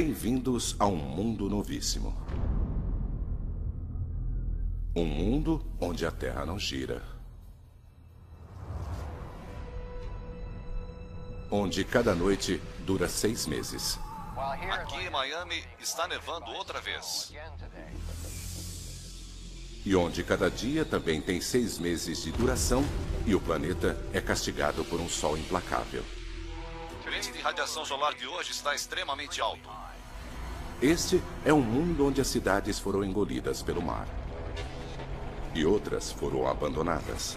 Bem-vindos a um mundo novíssimo. Um mundo onde a Terra não gira. Onde cada noite dura seis meses. Aqui em Miami está nevando outra vez. E onde cada dia também tem seis meses de duração e o planeta é castigado por um sol implacável. O índice de radiação solar de hoje está extremamente alto. Este é um mundo onde as cidades foram engolidas pelo mar. E outras foram abandonadas.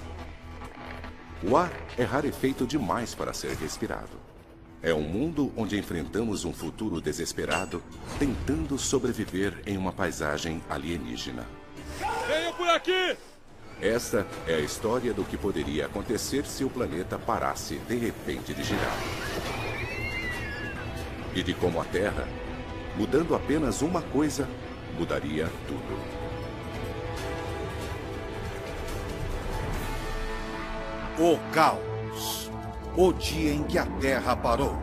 O ar é rarefeito demais para ser respirado. É um mundo onde enfrentamos um futuro desesperado, tentando sobreviver em uma paisagem alienígena. Venha por aqui! Esta é a história do que poderia acontecer se o planeta parasse de repente de girar. E de como a Terra, mudando apenas uma coisa, mudaria tudo. O caos. O dia em que a Terra parou.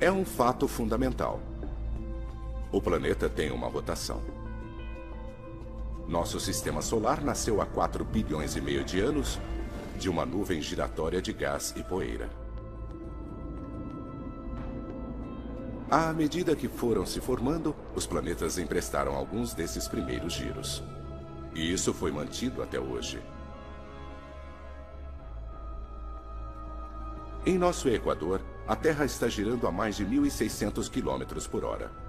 É um fato fundamental. O planeta tem uma rotação. Nosso sistema solar nasceu há 4 bilhões e meio de anos de uma nuvem giratória de gás e poeira. À medida que foram se formando, os planetas emprestaram alguns desses primeiros giros. E isso foi mantido até hoje. Em nosso Equador, a Terra está girando a mais de 1.600 km por hora.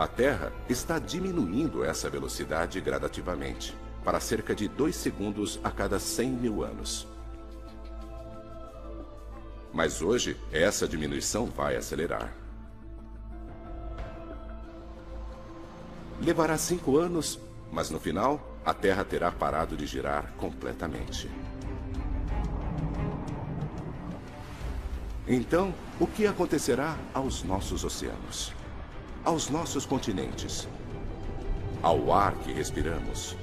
A Terra está diminuindo essa velocidade gradativamente, para cerca de 2 segundos a cada 100 mil anos. Mas hoje, essa diminuição vai acelerar. Levará cinco anos, mas no final, a Terra terá parado de girar completamente. Então, o que acontecerá aos nossos oceanos? Aos nossos continentes? Ao ar que respiramos?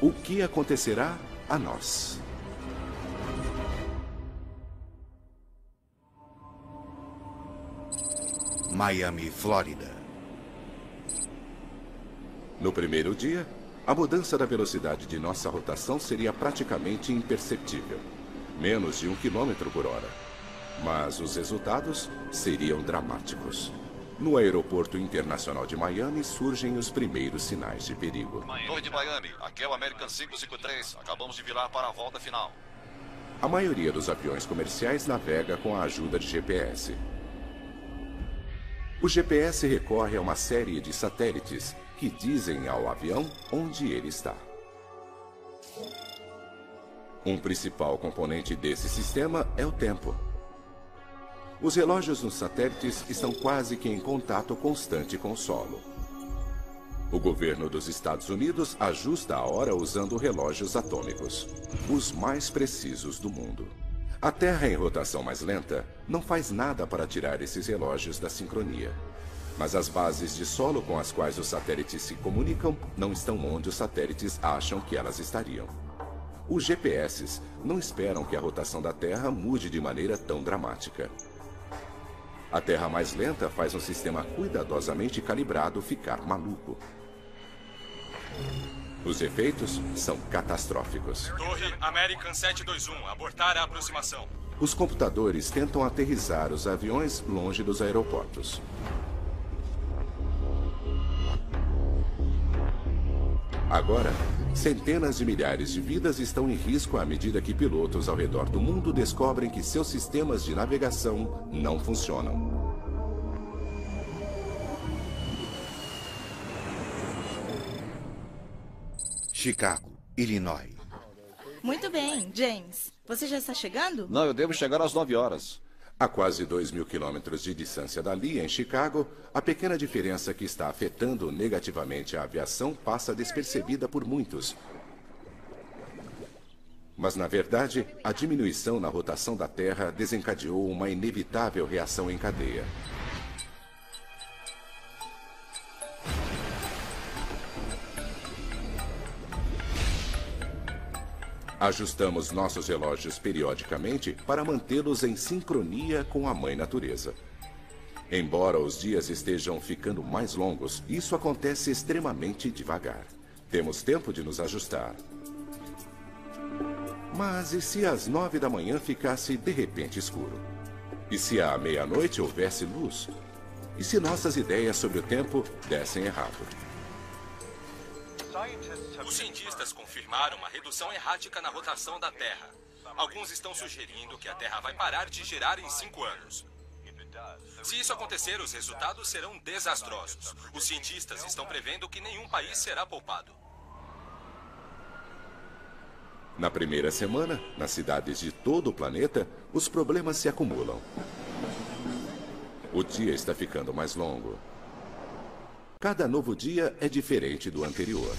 O que acontecerá a nós? Miami, Flórida. No primeiro dia, a mudança da velocidade de nossa rotação seria praticamente imperceptível menos de um quilômetro por hora. Mas os resultados seriam dramáticos. No aeroporto internacional de Miami surgem os primeiros sinais de perigo. Torre de Miami, aqui é o American 553. Acabamos de virar para a volta final. A maioria dos aviões comerciais navega com a ajuda de GPS. O GPS recorre a uma série de satélites que dizem ao avião onde ele está. Um principal componente desse sistema é o tempo. Os relógios nos satélites estão quase que em contato constante com o solo. O governo dos Estados Unidos ajusta a hora usando relógios atômicos, os mais precisos do mundo. A Terra em rotação mais lenta não faz nada para tirar esses relógios da sincronia. Mas as bases de solo com as quais os satélites se comunicam não estão onde os satélites acham que elas estariam. Os GPS não esperam que a rotação da Terra mude de maneira tão dramática. A Terra mais lenta faz um sistema cuidadosamente calibrado ficar maluco. Os efeitos são catastróficos. Torre American 721, abortar a aproximação. Os computadores tentam aterrizar os aviões longe dos aeroportos. Agora, centenas de milhares de vidas estão em risco à medida que pilotos ao redor do mundo descobrem que seus sistemas de navegação não funcionam. Chicago, Illinois. Muito bem, James. Você já está chegando? Não, eu devo chegar às 9 horas. A quase 2 mil quilômetros de distância dali, em Chicago, a pequena diferença que está afetando negativamente a aviação passa despercebida por muitos. Mas, na verdade, a diminuição na rotação da Terra desencadeou uma inevitável reação em cadeia. Ajustamos nossos relógios periodicamente para mantê-los em sincronia com a Mãe Natureza. Embora os dias estejam ficando mais longos, isso acontece extremamente devagar. Temos tempo de nos ajustar. Mas e se às nove da manhã ficasse de repente escuro? E se à meia-noite houvesse luz? E se nossas ideias sobre o tempo dessem errado? Os cientistas uma redução errática na rotação da Terra. Alguns estão sugerindo que a Terra vai parar de girar em cinco anos. Se isso acontecer, os resultados serão desastrosos. Os cientistas estão prevendo que nenhum país será poupado. Na primeira semana, nas cidades de todo o planeta, os problemas se acumulam. O dia está ficando mais longo. Cada novo dia é diferente do anterior.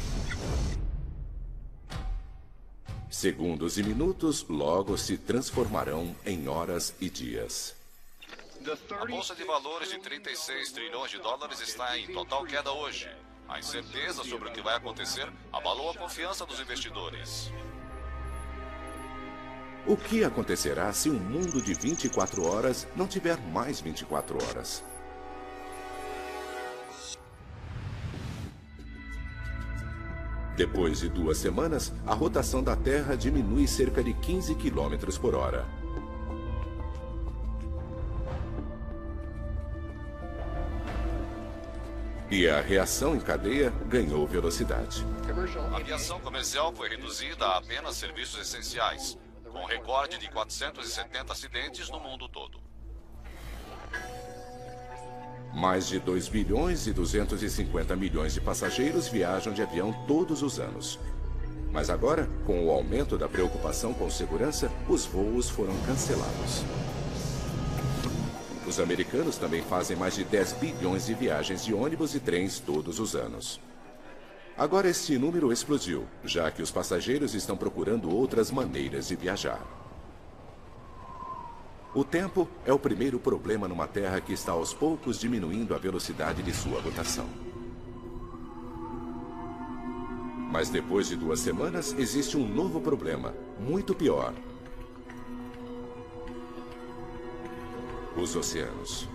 Segundos e minutos logo se transformarão em horas e dias. A bolsa de valores de 36 trilhões de dólares está em total queda hoje. A incerteza sobre o que vai acontecer abalou a confiança dos investidores. O que acontecerá se um mundo de 24 horas não tiver mais 24 horas? Depois de duas semanas, a rotação da Terra diminui cerca de 15 km por hora. E a reação em cadeia ganhou velocidade. A aviação comercial foi reduzida a apenas serviços essenciais, com recorde de 470 acidentes no mundo todo. Mais de 2 bilhões e 250 milhões de passageiros viajam de avião todos os anos. Mas agora, com o aumento da preocupação com segurança, os voos foram cancelados. Os americanos também fazem mais de 10 bilhões de viagens de ônibus e trens todos os anos. Agora este número explodiu, já que os passageiros estão procurando outras maneiras de viajar. O tempo é o primeiro problema numa Terra que está aos poucos diminuindo a velocidade de sua rotação. Mas depois de duas semanas, existe um novo problema, muito pior. Os oceanos.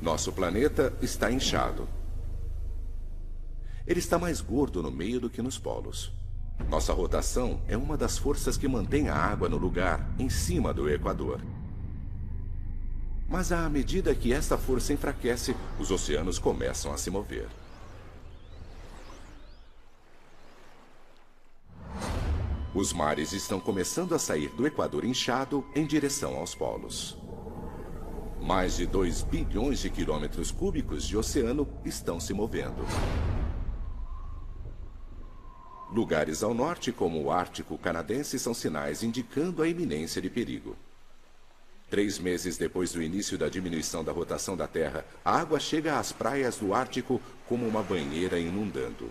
Nosso planeta está inchado. Ele está mais gordo no meio do que nos polos. Nossa rotação é uma das forças que mantém a água no lugar, em cima do Equador. Mas à medida que esta força enfraquece, os oceanos começam a se mover. Os mares estão começando a sair do Equador inchado em direção aos polos. Mais de 2 bilhões de quilômetros cúbicos de oceano estão se movendo. Lugares ao norte, como o Ártico canadense, são sinais indicando a iminência de perigo. Três meses depois do início da diminuição da rotação da Terra, a água chega às praias do Ártico como uma banheira inundando.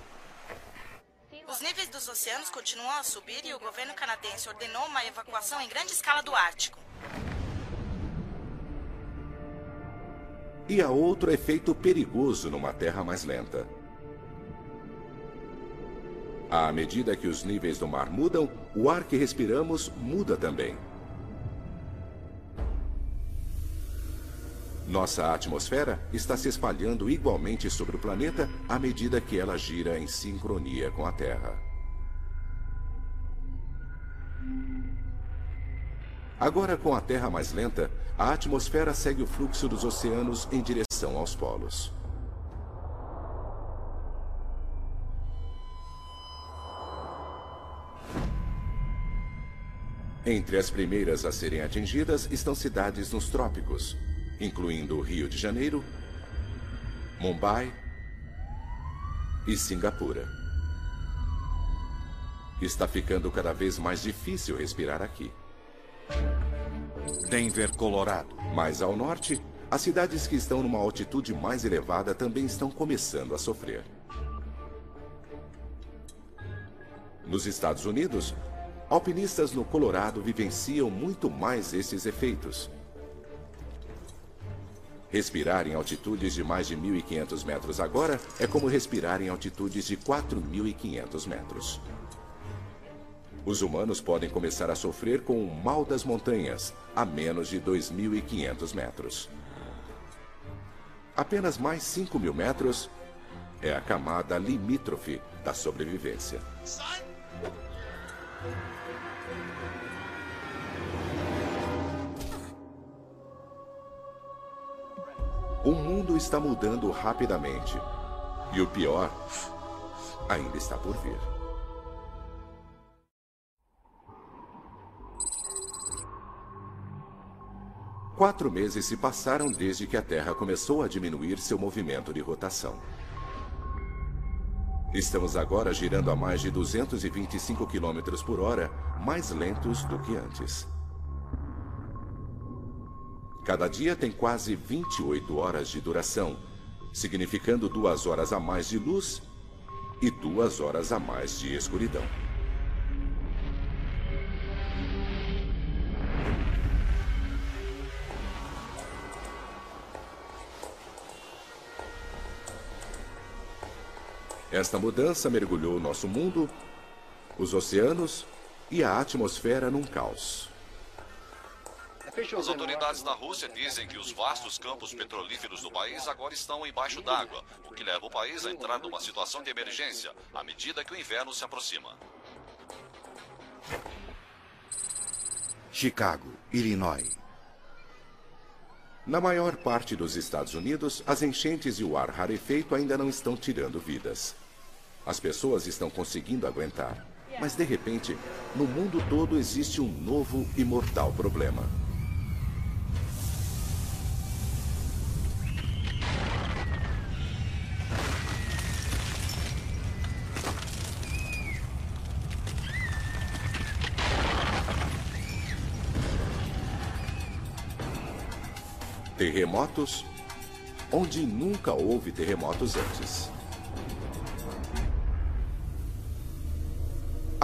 Os níveis dos oceanos continuam a subir e o governo canadense ordenou uma evacuação em grande escala do Ártico. E há outro efeito perigoso numa Terra mais lenta. À medida que os níveis do mar mudam, o ar que respiramos muda também. Nossa atmosfera está se espalhando igualmente sobre o planeta à medida que ela gira em sincronia com a Terra. Agora, com a Terra mais lenta, a atmosfera segue o fluxo dos oceanos em direção aos polos. Entre as primeiras a serem atingidas estão cidades nos trópicos, incluindo Rio de Janeiro, Mumbai e Singapura. Está ficando cada vez mais difícil respirar aqui. Denver, Colorado. Mais ao norte, as cidades que estão numa altitude mais elevada também estão começando a sofrer. Nos Estados Unidos, alpinistas no Colorado vivenciam muito mais esses efeitos. Respirar em altitudes de mais de 1.500 metros agora é como respirar em altitudes de 4.500 metros. Os humanos podem começar a sofrer com o mal das montanhas a menos de 2.500 metros. Apenas mais 5 mil metros é a camada limítrofe da sobrevivência. O mundo está mudando rapidamente. E o pior ainda está por vir. Quatro meses se passaram desde que a Terra começou a diminuir seu movimento de rotação. Estamos agora girando a mais de 225 km por hora, mais lentos do que antes. Cada dia tem quase 28 horas de duração, significando duas horas a mais de luz e duas horas a mais de escuridão. Esta mudança mergulhou nosso mundo, os oceanos e a atmosfera num caos. As autoridades da Rússia dizem que os vastos campos petrolíferos do país agora estão embaixo d'água, o que leva o país a entrar numa situação de emergência à medida que o inverno se aproxima. Chicago, Illinois. Na maior parte dos Estados Unidos, as enchentes e o ar rarefeito ainda não estão tirando vidas. As pessoas estão conseguindo aguentar. Mas, de repente, no mundo todo existe um novo e mortal problema. Terremotos onde nunca houve terremotos antes.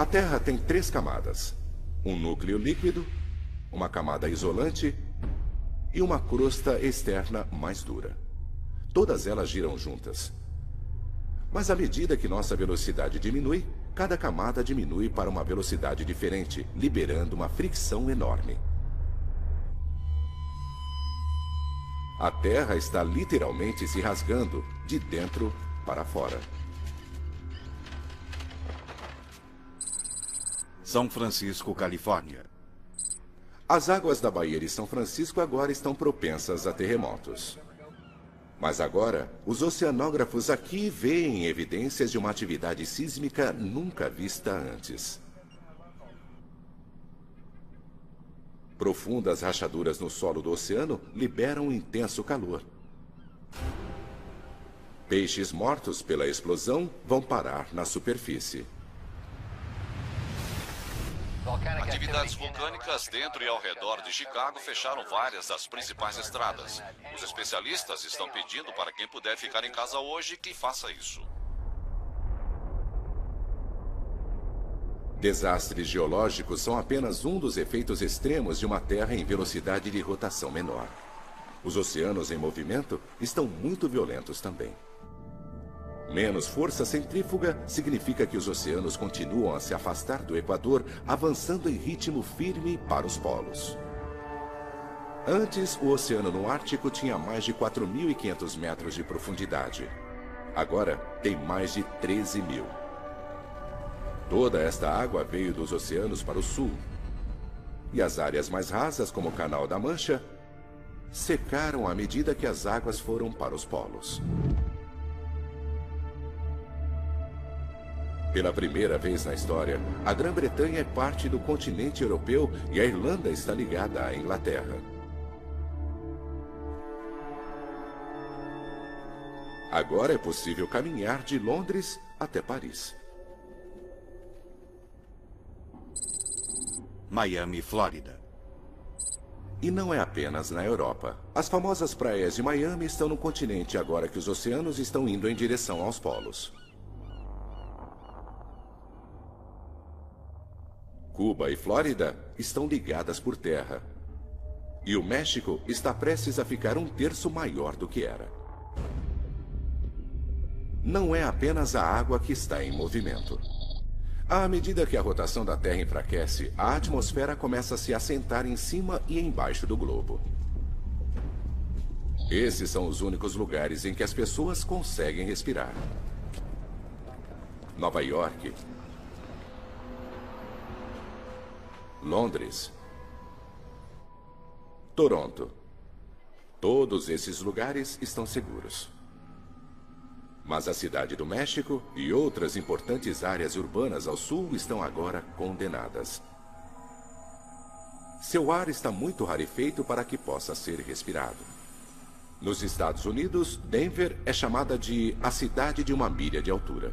A Terra tem três camadas: um núcleo líquido, uma camada isolante e uma crosta externa mais dura. Todas elas giram juntas. Mas à medida que nossa velocidade diminui, cada camada diminui para uma velocidade diferente, liberando uma fricção enorme. A Terra está literalmente se rasgando de dentro para fora. São Francisco, Califórnia. As águas da Baía de São Francisco agora estão propensas a terremotos. Mas agora, os oceanógrafos aqui veem evidências de uma atividade sísmica nunca vista antes. Profundas rachaduras no solo do oceano liberam um intenso calor. Peixes mortos pela explosão vão parar na superfície. Atividades vulcânicas dentro e ao redor de Chicago fecharam várias das principais estradas. Os especialistas estão pedindo para quem puder ficar em casa hoje que faça isso. Desastres geológicos são apenas um dos efeitos extremos de uma Terra em velocidade de rotação menor. Os oceanos em movimento estão muito violentos também. Menos força centrífuga significa que os oceanos continuam a se afastar do Equador, avançando em ritmo firme para os polos. Antes, o oceano no Ártico tinha mais de 4.500 metros de profundidade. Agora, tem mais de 13 mil. Toda esta água veio dos oceanos para o sul. E as áreas mais rasas, como o Canal da Mancha, secaram à medida que as águas foram para os polos. Pela primeira vez na história, a Grã-Bretanha é parte do continente europeu e a Irlanda está ligada à Inglaterra. Agora é possível caminhar de Londres até Paris. Miami, Flórida. E não é apenas na Europa. As famosas praias de Miami estão no continente agora que os oceanos estão indo em direção aos polos. Cuba e Flórida estão ligadas por terra. E o México está prestes a ficar um terço maior do que era. Não é apenas a água que está em movimento. À medida que a rotação da Terra enfraquece, a atmosfera começa a se assentar em cima e embaixo do globo. Esses são os únicos lugares em que as pessoas conseguem respirar. Nova York, Londres, Toronto. Todos esses lugares estão seguros. Mas a cidade do México e outras importantes áreas urbanas ao sul estão agora condenadas. Seu ar está muito rarefeito para que possa ser respirado. Nos Estados Unidos, Denver é chamada de a cidade de uma milha de altura.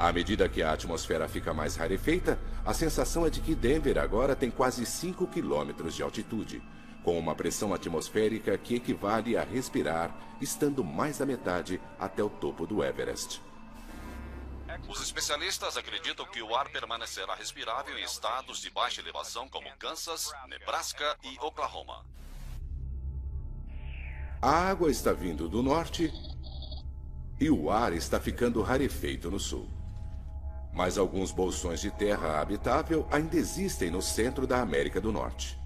À medida que a atmosfera fica mais rarefeita, a sensação é de que Denver agora tem quase 5 quilômetros de altitude, com uma pressão atmosférica que equivale a respirar, estando mais da metade até o topo do Everest. Os especialistas acreditam que o ar permanecerá respirável em estados de baixa elevação como Kansas, Nebraska e Oklahoma. A água está vindo do norte e o ar está ficando rarefeito no sul. Mas alguns bolsões de terra habitável ainda existem no centro da América do Norte.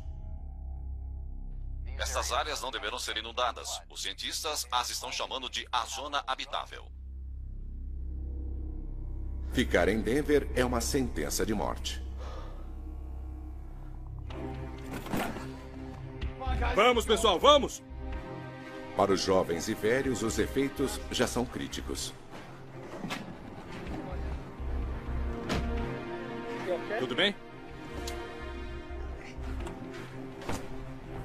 Estas áreas não deverão ser inundadas. Os cientistas as estão chamando de a zona habitável. Ficar em Denver é uma sentença de morte. Vamos, pessoal, vamos! Para os jovens e velhos, os efeitos já são críticos. Tudo bem?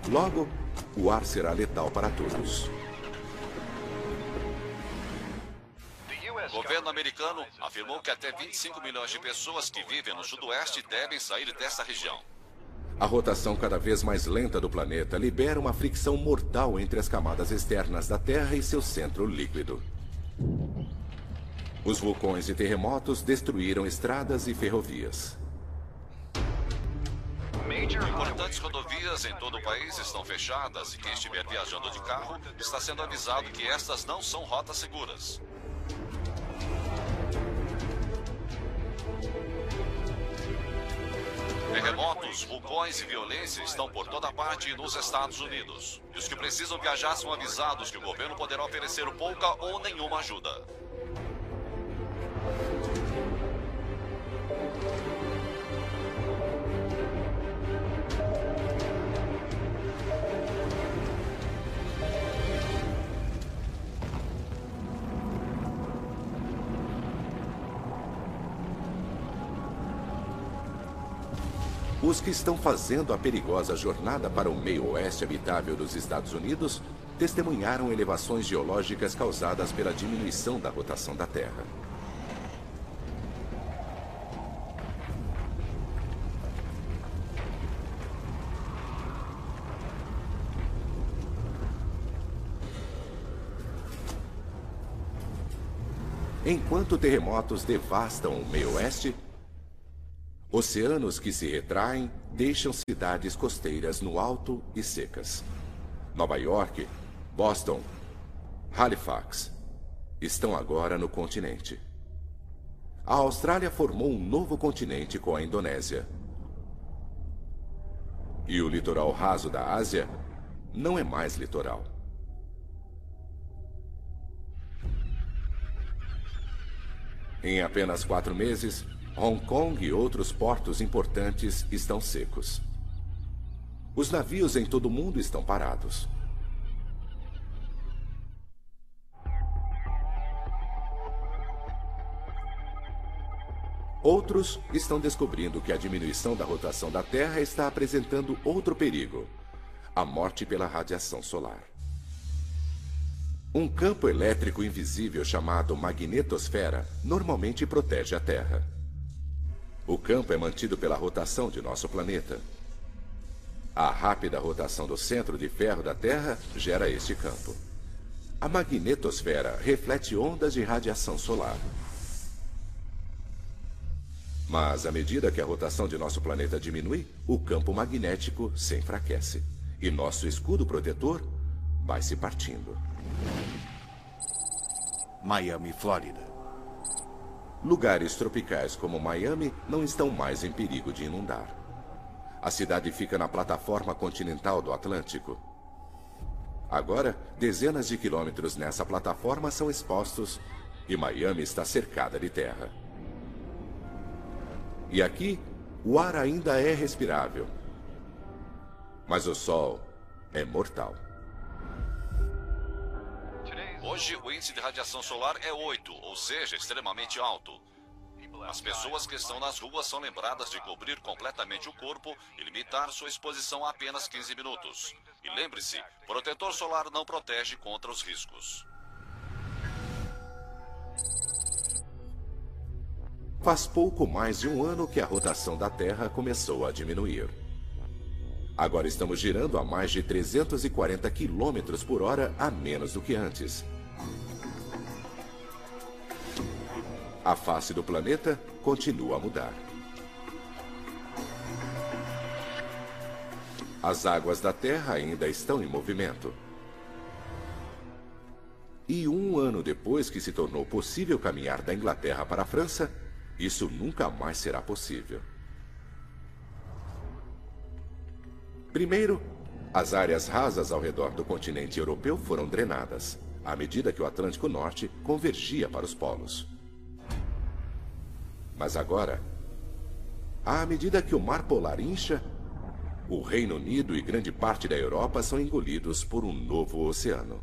Logo, o ar será letal para todos. O governo americano afirmou que até 25 milhões de pessoas que vivem no sudoeste devem sair dessa região. A rotação cada vez mais lenta do planeta libera uma fricção mortal entre as camadas externas da Terra e seu centro líquido. Os vulcões e terremotos destruíram estradas e ferrovias. Importantes rodovias em todo o país estão fechadas e quem estiver viajando de carro está sendo avisado que estas não são rotas seguras. Terremotos, vulcões e violência estão por toda parte nos Estados Unidos. E os que precisam viajar são avisados que o governo poderá oferecer pouca ou nenhuma ajuda. Os que estão fazendo a perigosa jornada para o meio-oeste habitável dos Estados Unidos testemunharam elevações geológicas causadas pela diminuição da rotação da Terra. Enquanto terremotos devastam o meio-oeste, Oceanos que se retraem deixam cidades costeiras no alto e secas. Nova York, Boston, Halifax estão agora no continente. A Austrália formou um novo continente com a Indonésia. E o litoral raso da Ásia não é mais litoral. Em apenas quatro meses, Hong Kong e outros portos importantes estão secos. Os navios em todo o mundo estão parados. Outros estão descobrindo que a diminuição da rotação da Terra está apresentando outro perigo: a morte pela radiação solar. Um campo elétrico invisível chamado magnetosfera normalmente protege a Terra. O campo é mantido pela rotação de nosso planeta. A rápida rotação do centro de ferro da Terra gera este campo. A magnetosfera reflete ondas de radiação solar. Mas à medida que a rotação de nosso planeta diminui, o campo magnético se enfraquece. E nosso escudo protetor vai se partindo. Miami, Flórida. Lugares tropicais como Miami não estão mais em perigo de inundar. A cidade fica na plataforma continental do Atlântico. Agora, dezenas de quilômetros nessa plataforma são expostos e Miami está cercada de terra. E aqui, o ar ainda é respirável. Mas o sol é mortal. Hoje, o índice de radiação solar é 8, ou seja, extremamente alto. As pessoas que estão nas ruas são lembradas de cobrir completamente o corpo e limitar sua exposição a apenas 15 minutos. E lembre-se, protetor solar não protege contra os riscos. Faz pouco mais de um ano que a rotação da Terra começou a diminuir. Agora estamos girando a mais de 340 km por hora a menos do que antes. A face do planeta continua a mudar. As águas da Terra ainda estão em movimento. E um ano depois que se tornou possível caminhar da Inglaterra para a França, isso nunca mais será possível. Primeiro, as áreas rasas ao redor do continente europeu foram drenadas, à medida que o Atlântico Norte convergia para os polos. Mas agora, à medida que o Mar Polar incha, o Reino Unido e grande parte da Europa são engolidos por um novo oceano.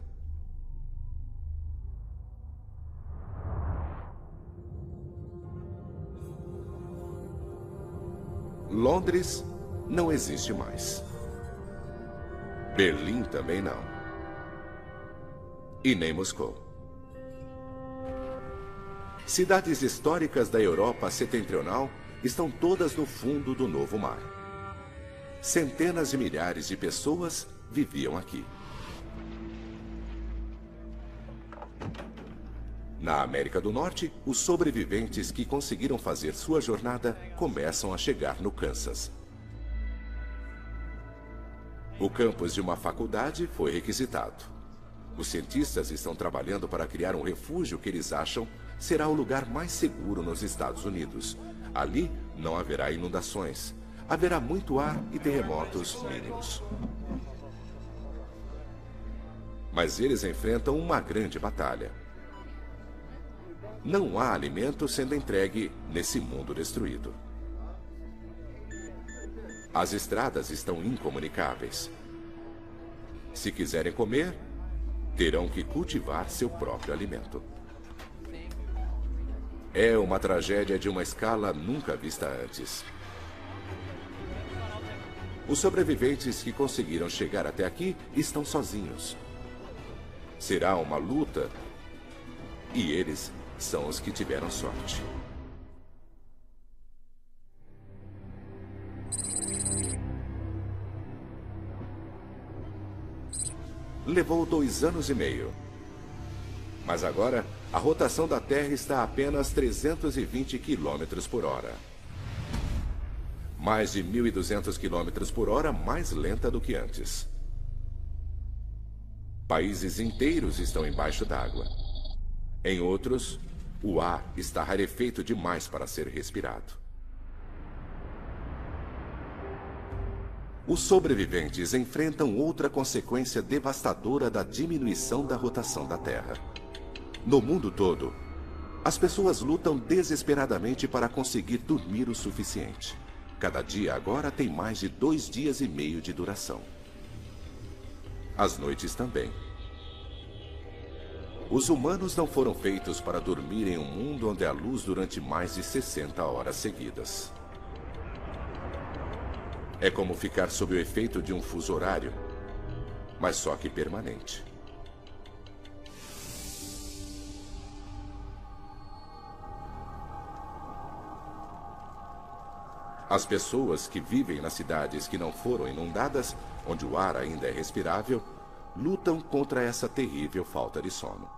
Londres não existe mais. Berlim também não. E nem Moscou. Cidades históricas da Europa setentrional estão todas no fundo do novo mar. Centenas de milhares de pessoas viviam aqui. Na América do Norte, os sobreviventes que conseguiram fazer sua jornada começam a chegar no Kansas. O campus de uma faculdade foi requisitado. Os cientistas estão trabalhando para criar um refúgio que eles acham será o lugar mais seguro nos Estados Unidos. Ali não haverá inundações. Haverá muito ar e terremotos mínimos. Mas eles enfrentam uma grande batalha. Não há alimento sendo entregue nesse mundo destruído. As estradas estão incomunicáveis. Se quiserem comer, terão que cultivar seu próprio alimento. É uma tragédia de uma escala nunca vista antes. Os sobreviventes que conseguiram chegar até aqui estão sozinhos. Será uma luta e eles são os que tiveram sorte. Levou dois anos e meio. Mas agora, a rotação da Terra está a apenas 320 km por hora. Mais de 1.200 km por hora mais lenta do que antes. Países inteiros estão embaixo d'água. Em outros, o ar está rarefeito demais para ser respirado. Os sobreviventes enfrentam outra consequência devastadora da diminuição da rotação da Terra. No mundo todo, as pessoas lutam desesperadamente para conseguir dormir o suficiente. Cada dia agora tem mais de dois dias e meio de duração. As noites também. Os humanos não foram feitos para dormir em um mundo onde há luz durante mais de 60 horas seguidas. É como ficar sob o efeito de um fuso horário, mas só que permanente. As pessoas que vivem nas cidades que não foram inundadas, onde o ar ainda é respirável, lutam contra essa terrível falta de sono.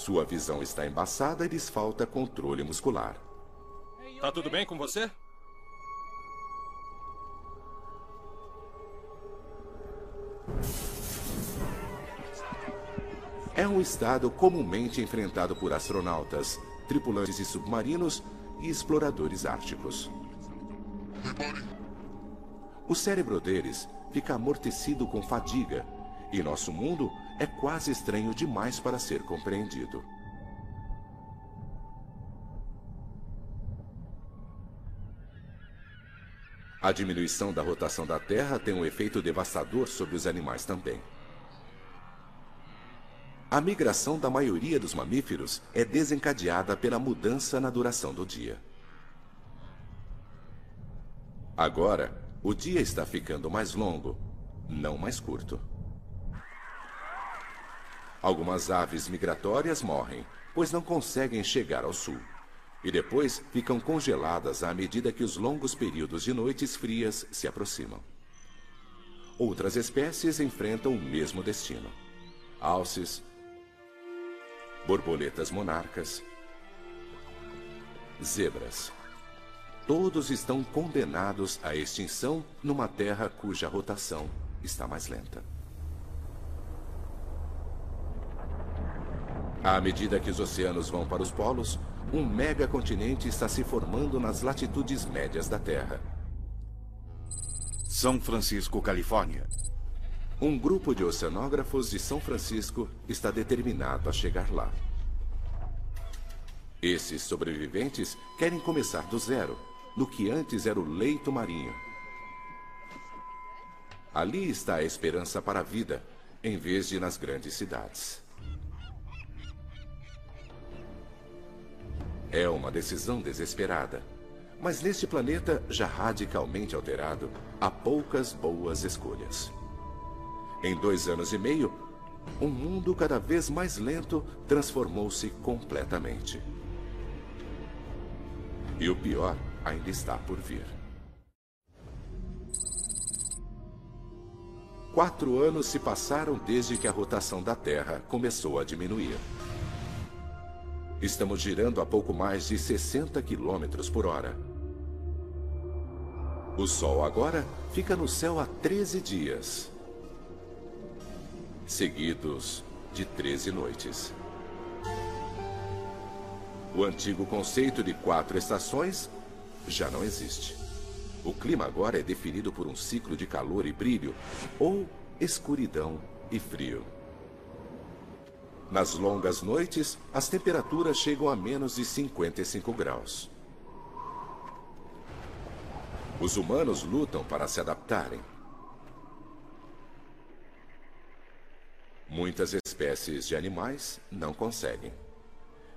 Sua visão está embaçada e lhes falta controle muscular. Tá tudo bem com você? É um estado comumente enfrentado por astronautas, tripulantes de submarinos e exploradores árticos. O cérebro deles fica amortecido com fadiga e nosso mundo é quase estranho demais para ser compreendido. A diminuição da rotação da Terra tem um efeito devastador sobre os animais também. A migração da maioria dos mamíferos é desencadeada pela mudança na duração do dia. Agora, o dia está ficando mais longo, não mais curto. Algumas aves migratórias morrem, pois não conseguem chegar ao sul. E depois ficam congeladas à medida que os longos períodos de noites frias se aproximam. Outras espécies enfrentam o mesmo destino. Alces, borboletas monarcas, zebras. Todos estão condenados à extinção numa terra cuja rotação está mais lenta. À medida que os oceanos vão para os polos, um megacontinente está se formando nas latitudes médias da Terra. São Francisco, Califórnia. Um grupo de oceanógrafos de São Francisco está determinado a chegar lá. Esses sobreviventes querem começar do zero, no que antes era o leito marinho. Ali está a esperança para a vida, em vez de nas grandes cidades. É uma decisão desesperada. Mas neste planeta, já radicalmente alterado, há poucas boas escolhas. Em dois anos e meio, um mundo cada vez mais lento transformou-se completamente. E o pior ainda está por vir. Quatro anos se passaram desde que a rotação da Terra começou a diminuir. Estamos girando a pouco mais de 60 quilômetros por hora. O Sol agora fica no céu há 13 dias seguidos de 13 noites. O antigo conceito de quatro estações já não existe. O clima agora é definido por um ciclo de calor e brilho, ou escuridão e frio. Nas longas noites, as temperaturas chegam a menos de 55 graus. Os humanos lutam para se adaptarem. Muitas espécies de animais não conseguem.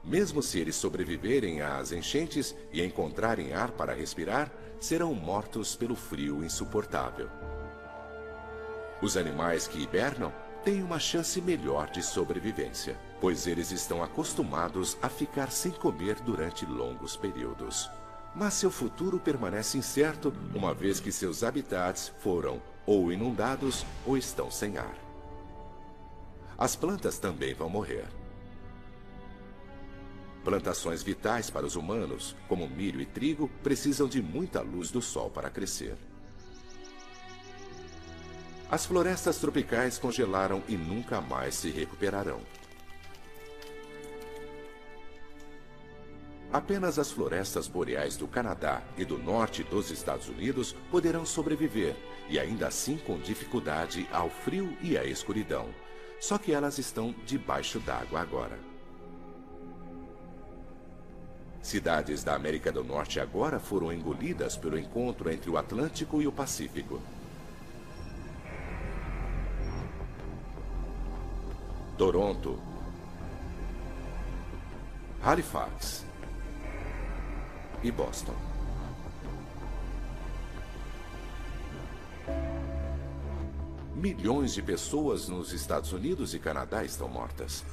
Mesmo se eles sobreviverem às enchentes e encontrarem ar para respirar, serão mortos pelo frio insuportável. Os animais que hibernam têm uma chance melhor de sobrevivência, pois eles estão acostumados a ficar sem comer durante longos períodos. Mas seu futuro permanece incerto, uma vez que seus habitats foram ou inundados ou estão sem ar as plantas também vão morrer. Plantações vitais para os humanos, como milho e trigo, precisam de muita luz do sol para crescer. As florestas tropicais congelaram e nunca mais se recuperarão. Apenas as florestas boreais do Canadá e do norte dos Estados Unidos poderão sobreviver, e ainda assim com dificuldade ao frio e à escuridão, só que elas estão debaixo d'água agora. Cidades da América do Norte agora foram engolidas pelo encontro entre o Atlântico e o Pacífico. Toronto, Halifax e Boston. Milhões de pessoas nos Estados Unidos e Canadá estão mortas.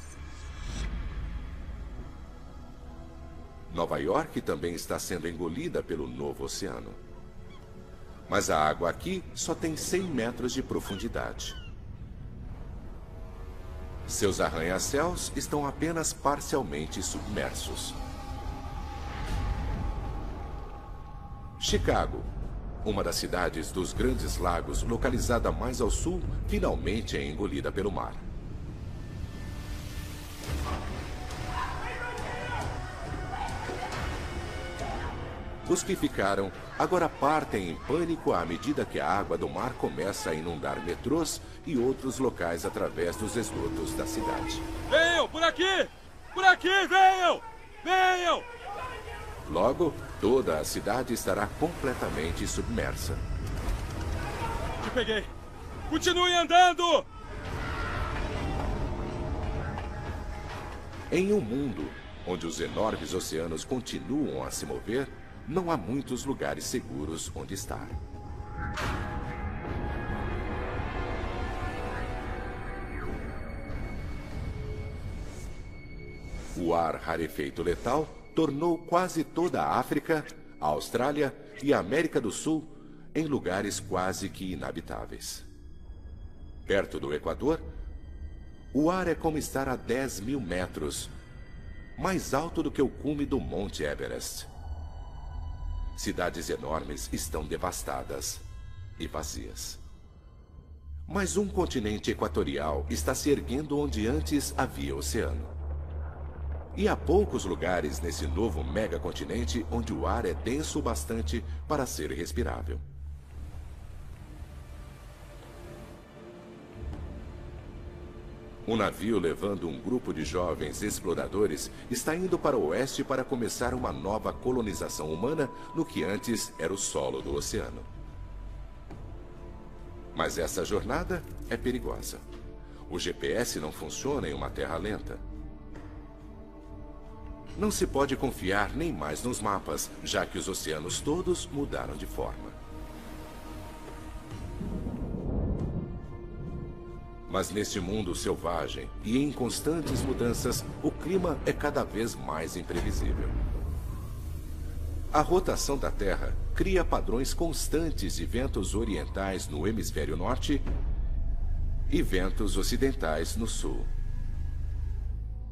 Nova York também está sendo engolida pelo novo oceano. Mas a água aqui só tem 100 metros de profundidade. Seus arranha-céus estão apenas parcialmente submersos. Chicago, uma das cidades dos Grandes Lagos, localizada mais ao sul, finalmente é engolida pelo mar. Os que ficaram agora partem em pânico à medida que a água do mar começa a inundar metrôs e outros locais através dos esgotos da cidade. Venham, por aqui! Por aqui, venham! Venham! Logo, toda a cidade estará completamente submersa. Te peguei! Continue andando! Em um mundo onde os enormes oceanos continuam a se mover, não há muitos lugares seguros onde estar. O ar rarefeito letal tornou quase toda a África, a Austrália e a América do Sul em lugares quase que inabitáveis. Perto do Equador, o ar é como estar a 10 mil metros, mais alto do que o cume do Monte Everest. Cidades enormes estão devastadas e vazias. Mas um continente equatorial está se erguendo onde antes havia oceano. E há poucos lugares nesse novo megacontinente onde o ar é denso o bastante para ser respirável. Um navio levando um grupo de jovens exploradores está indo para o oeste para começar uma nova colonização humana no que antes era o solo do oceano. Mas essa jornada é perigosa. O GPS não funciona em uma terra lenta. Não se pode confiar nem mais nos mapas, já que os oceanos todos mudaram de forma. Mas neste mundo selvagem e em constantes mudanças, o clima é cada vez mais imprevisível. A rotação da Terra cria padrões constantes de ventos orientais no hemisfério norte e ventos ocidentais no sul.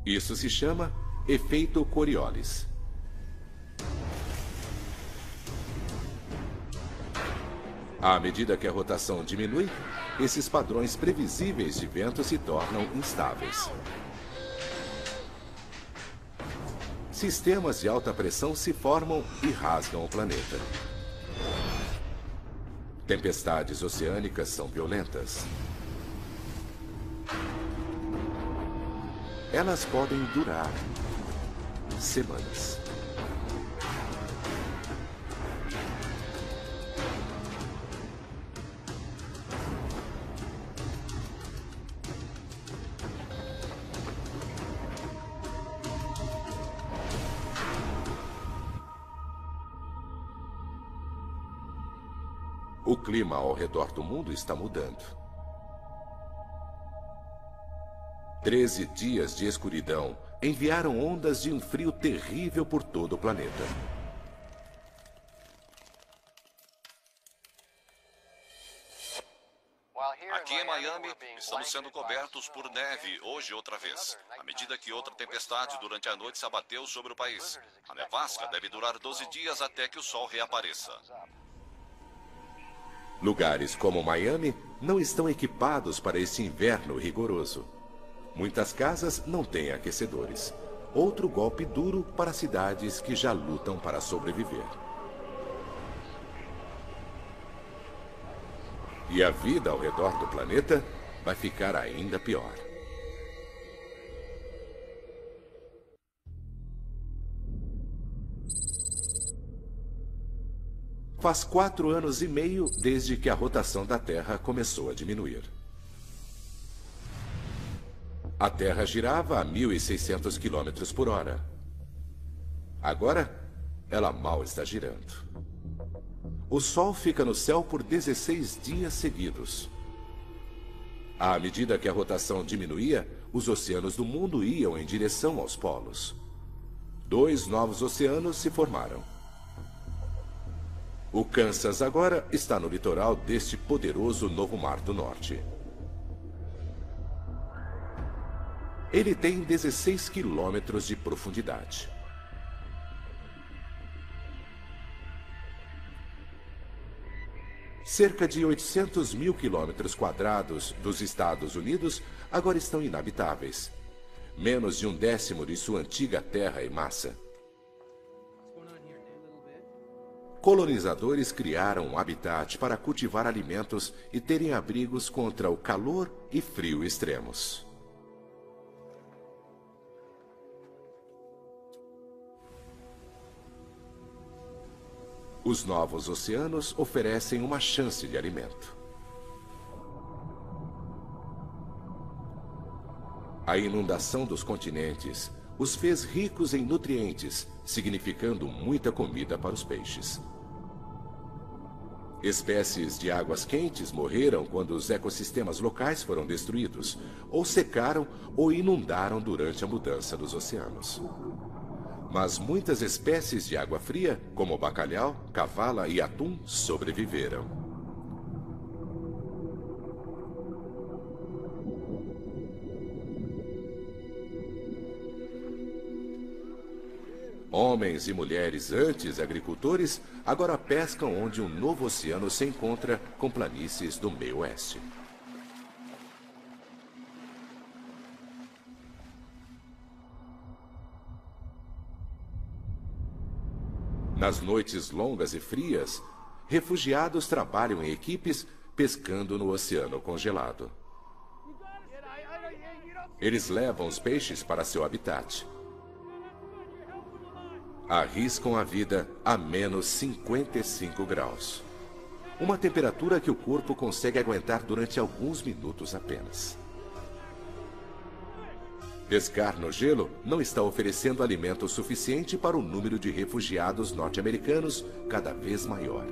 Isso se chama efeito Coriolis. À medida que a rotação diminui, esses padrões previsíveis de vento se tornam instáveis. Sistemas de alta pressão se formam e rasgam o planeta. Tempestades oceânicas são violentas. Elas podem durar semanas. O clima ao redor do mundo está mudando. Treze dias de escuridão enviaram ondas de um frio terrível por todo o planeta. Aqui em Miami, estamos sendo cobertos por neve hoje outra vez, à medida que outra tempestade durante a noite se abateu sobre o país. A nevasca deve durar 12 dias até que o sol reapareça. Lugares como Miami não estão equipados para esse inverno rigoroso. Muitas casas não têm aquecedores. Outro golpe duro para cidades que já lutam para sobreviver. E a vida ao redor do planeta vai ficar ainda pior. Faz quatro anos e meio desde que a rotação da Terra começou a diminuir. A Terra girava a 1.600 km por hora. Agora, ela mal está girando. O Sol fica no céu por 16 dias seguidos. À medida que a rotação diminuía, os oceanos do mundo iam em direção aos polos. Dois novos oceanos se formaram. O Kansas agora está no litoral deste poderoso novo mar do norte. Ele tem 16 quilômetros de profundidade. Cerca de 800 mil quilômetros quadrados dos Estados Unidos agora estão inabitáveis. Menos de um décimo de sua antiga terra e massa. Colonizadores criaram um habitat para cultivar alimentos e terem abrigos contra o calor e frio extremos. Os novos oceanos oferecem uma chance de alimento. A inundação dos continentes os fez ricos em nutrientes, significando muita comida para os peixes. Espécies de águas quentes morreram quando os ecossistemas locais foram destruídos, ou secaram ou inundaram durante a mudança dos oceanos. Mas muitas espécies de água fria, como bacalhau, cavala e atum, sobreviveram. Homens e mulheres antes agricultores agora pescam onde um novo oceano se encontra com planícies do meio oeste. Nas noites longas e frias, refugiados trabalham em equipes pescando no oceano congelado. Eles levam os peixes para seu habitat. Arriscam a vida a menos 55 graus. Uma temperatura que o corpo consegue aguentar durante alguns minutos apenas. Pescar no gelo não está oferecendo alimento suficiente para o número de refugiados norte-americanos cada vez maior.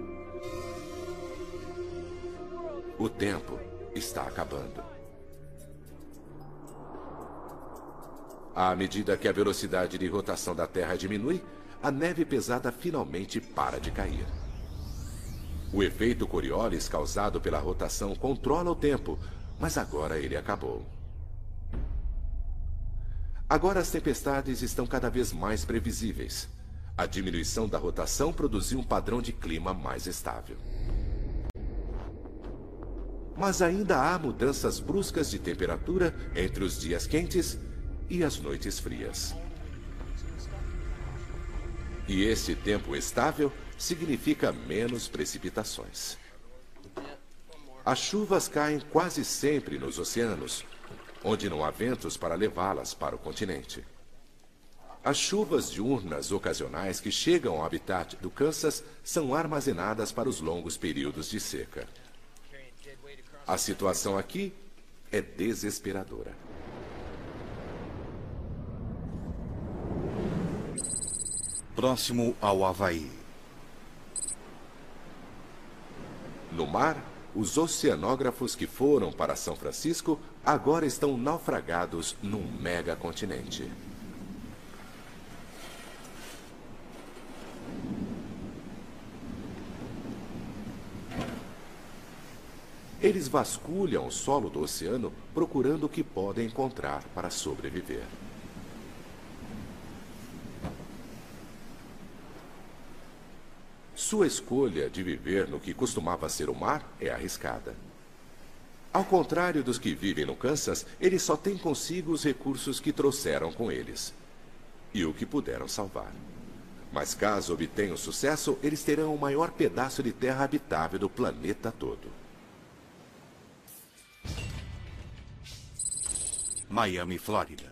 O tempo está acabando. À medida que a velocidade de rotação da Terra diminui, a neve pesada finalmente para de cair. O efeito Coriolis causado pela rotação controla o tempo, mas agora ele acabou. Agora as tempestades estão cada vez mais previsíveis. A diminuição da rotação produziu um padrão de clima mais estável. Mas ainda há mudanças bruscas de temperatura entre os dias quentes e as noites frias. E esse tempo estável significa menos precipitações. As chuvas caem quase sempre nos oceanos, onde não há ventos para levá-las para o continente. As chuvas diurnas ocasionais que chegam ao habitat do Kansas são armazenadas para os longos períodos de seca. A situação aqui é desesperadora. Próximo ao Havaí. No mar, os oceanógrafos que foram para São Francisco agora estão naufragados num megacontinente. Eles vasculham o solo do oceano procurando o que podem encontrar para sobreviver. Sua escolha de viver no que costumava ser o mar é arriscada. Ao contrário dos que vivem no Kansas, eles só têm consigo os recursos que trouxeram com eles e o que puderam salvar. Mas caso obtenham sucesso, eles terão o maior pedaço de terra habitável do planeta todo. Miami, Flórida.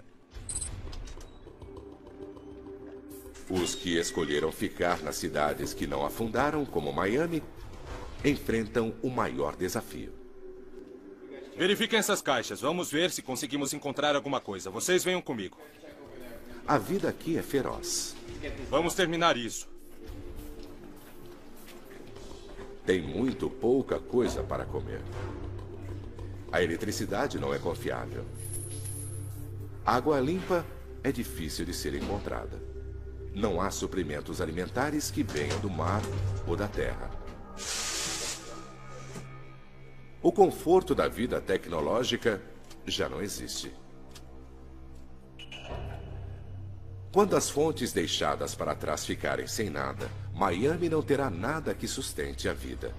Os que escolheram ficar nas cidades que não afundaram, como Miami, enfrentam o maior desafio. Verifiquem essas caixas. Vamos ver se conseguimos encontrar alguma coisa. Vocês venham comigo. A vida aqui é feroz. Vamos terminar isso. Tem muito pouca coisa para comer. A eletricidade não é confiável. Água limpa é difícil de ser encontrada. Não há suprimentos alimentares que venham do mar ou da terra. O conforto da vida tecnológica já não existe. Quando as fontes deixadas para trás ficarem sem nada, Miami não terá nada que sustente a vida.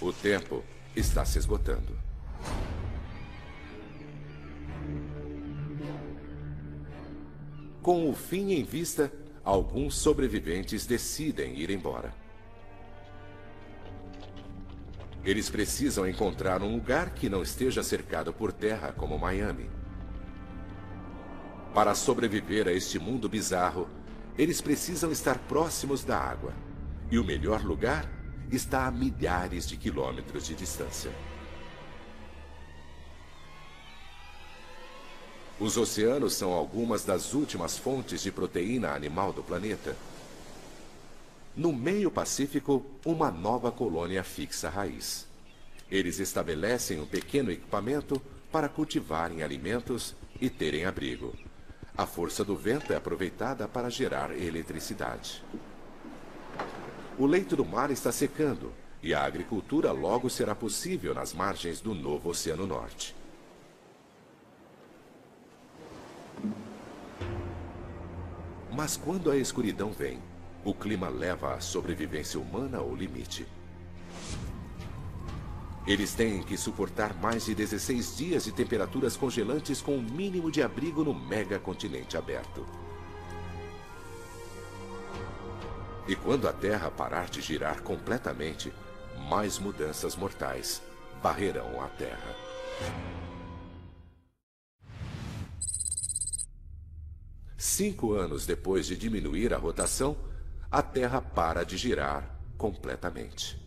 O tempo está se esgotando. Com o fim em vista, alguns sobreviventes decidem ir embora. Eles precisam encontrar um lugar que não esteja cercado por terra, como Miami. Para sobreviver a este mundo bizarro, eles precisam estar próximos da água. E o melhor lugar está a milhares de quilômetros de distância. Os oceanos são algumas das últimas fontes de proteína animal do planeta. No meio Pacífico, uma nova colônia fixa raiz. Eles estabelecem um pequeno equipamento para cultivarem alimentos e terem abrigo. A força do vento é aproveitada para gerar eletricidade. O leito do mar está secando e a agricultura logo será possível nas margens do novo Oceano Norte. Mas quando a escuridão vem, o clima leva a sobrevivência humana ao limite. Eles têm que suportar mais de 16 dias de temperaturas congelantes com o um mínimo de abrigo no mega continente aberto. E quando a Terra parar de girar completamente, mais mudanças mortais varrerão a Terra. Cinco anos depois de diminuir a rotação, a Terra para de girar completamente.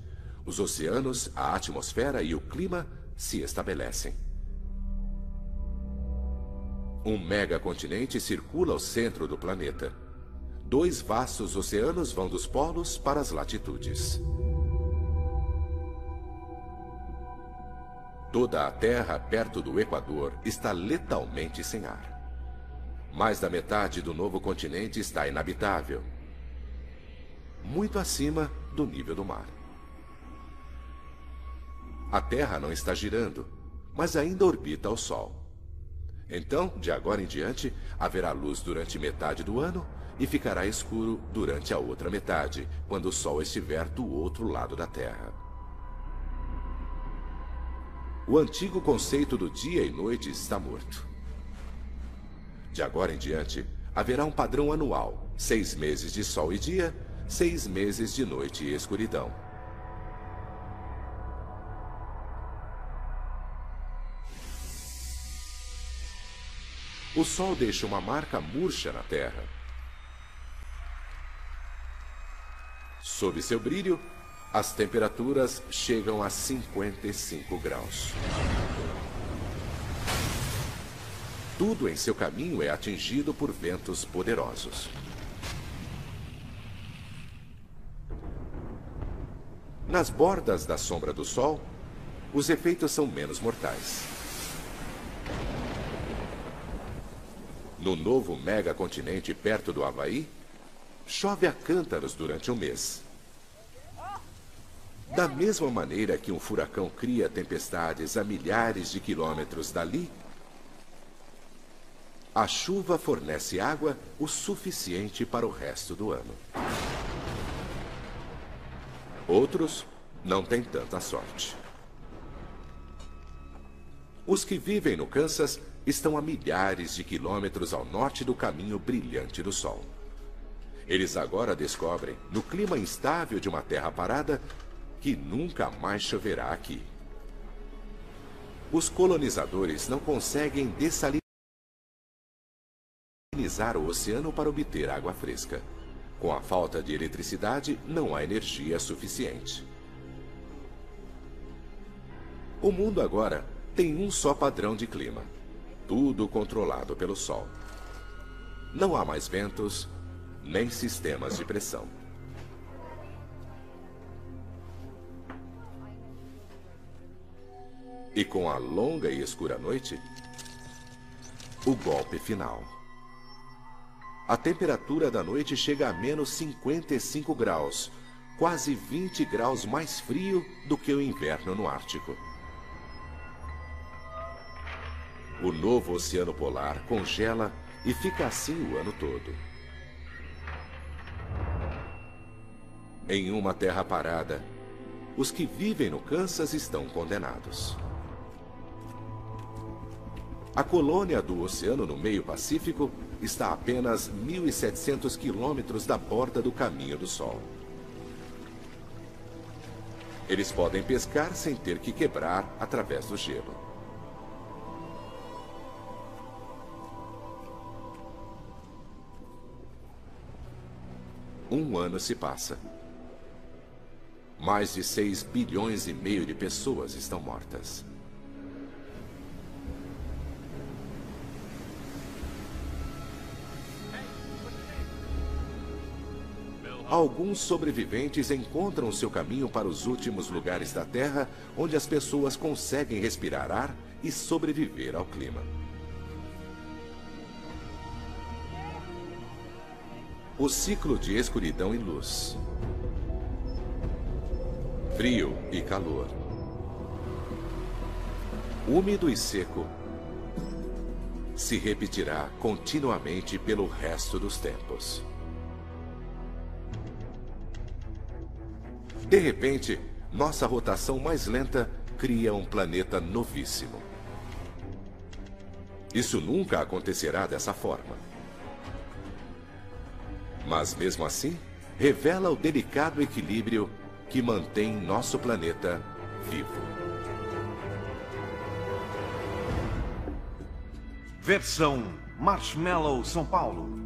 Os oceanos, a atmosfera e o clima se estabelecem. Um megacontinente circula ao centro do planeta. Dois vastos oceanos vão dos polos para as latitudes. Toda a Terra perto do Equador está letalmente sem ar. Mais da metade do novo continente está inabitável, muito acima do nível do mar. A Terra não está girando, mas ainda orbita ao Sol. Então, de agora em diante, haverá luz durante metade do ano e ficará escuro durante a outra metade, quando o Sol estiver do outro lado da Terra. O antigo conceito do dia e noite está morto. De agora em diante, haverá um padrão anual: seis meses de sol e dia, seis meses de noite e escuridão. O sol deixa uma marca murcha na Terra. Sob seu brilho, as temperaturas chegam a 55 graus. Tudo em seu caminho é atingido por ventos poderosos. Nas bordas da sombra do Sol, os efeitos são menos mortais. No novo megacontinente perto do Havaí, chove a cântaros durante um mês. Da mesma maneira que um furacão cria tempestades a milhares de quilômetros dali, a chuva fornece água o suficiente para o resto do ano. Outros não têm tanta sorte. Os que vivem no Kansas estão a milhares de quilômetros ao norte do caminho brilhante do Sol. Eles agora descobrem, no clima instável de uma terra parada, que nunca mais choverá aqui. Os colonizadores não conseguem dessalinizar o oceano para obter água fresca. Com a falta de eletricidade, não há energia suficiente. O mundo agora tem um só padrão de clima, tudo controlado pelo Sol. Não há mais ventos, nem sistemas de pressão. E com a longa e escura noite, o golpe final. A temperatura da noite chega a menos 55 graus, quase 20 graus mais frio do que o inverno no Ártico. O novo oceano polar congela e fica assim o ano todo. Em uma terra parada, os que vivem no Kansas estão condenados. A colônia do oceano no meio Pacífico está a apenas 1.700 quilômetros da borda do caminho do Sol. Eles podem pescar sem ter que quebrar através do gelo. Um ano se passa. Mais de 6 bilhões e meio de pessoas estão mortas. Alguns sobreviventes encontram seu caminho para os últimos lugares da Terra onde as pessoas conseguem respirar ar e sobreviver ao clima. O ciclo de escuridão e luz. Frio e calor. Úmido e seco. Se repetirá continuamente pelo resto dos tempos. De repente, nossa rotação mais lenta cria um planeta novíssimo. Isso nunca acontecerá dessa forma. Mas mesmo assim, revela o delicado equilíbrio que mantém nosso planeta vivo. Versão Marshmallow São Paulo.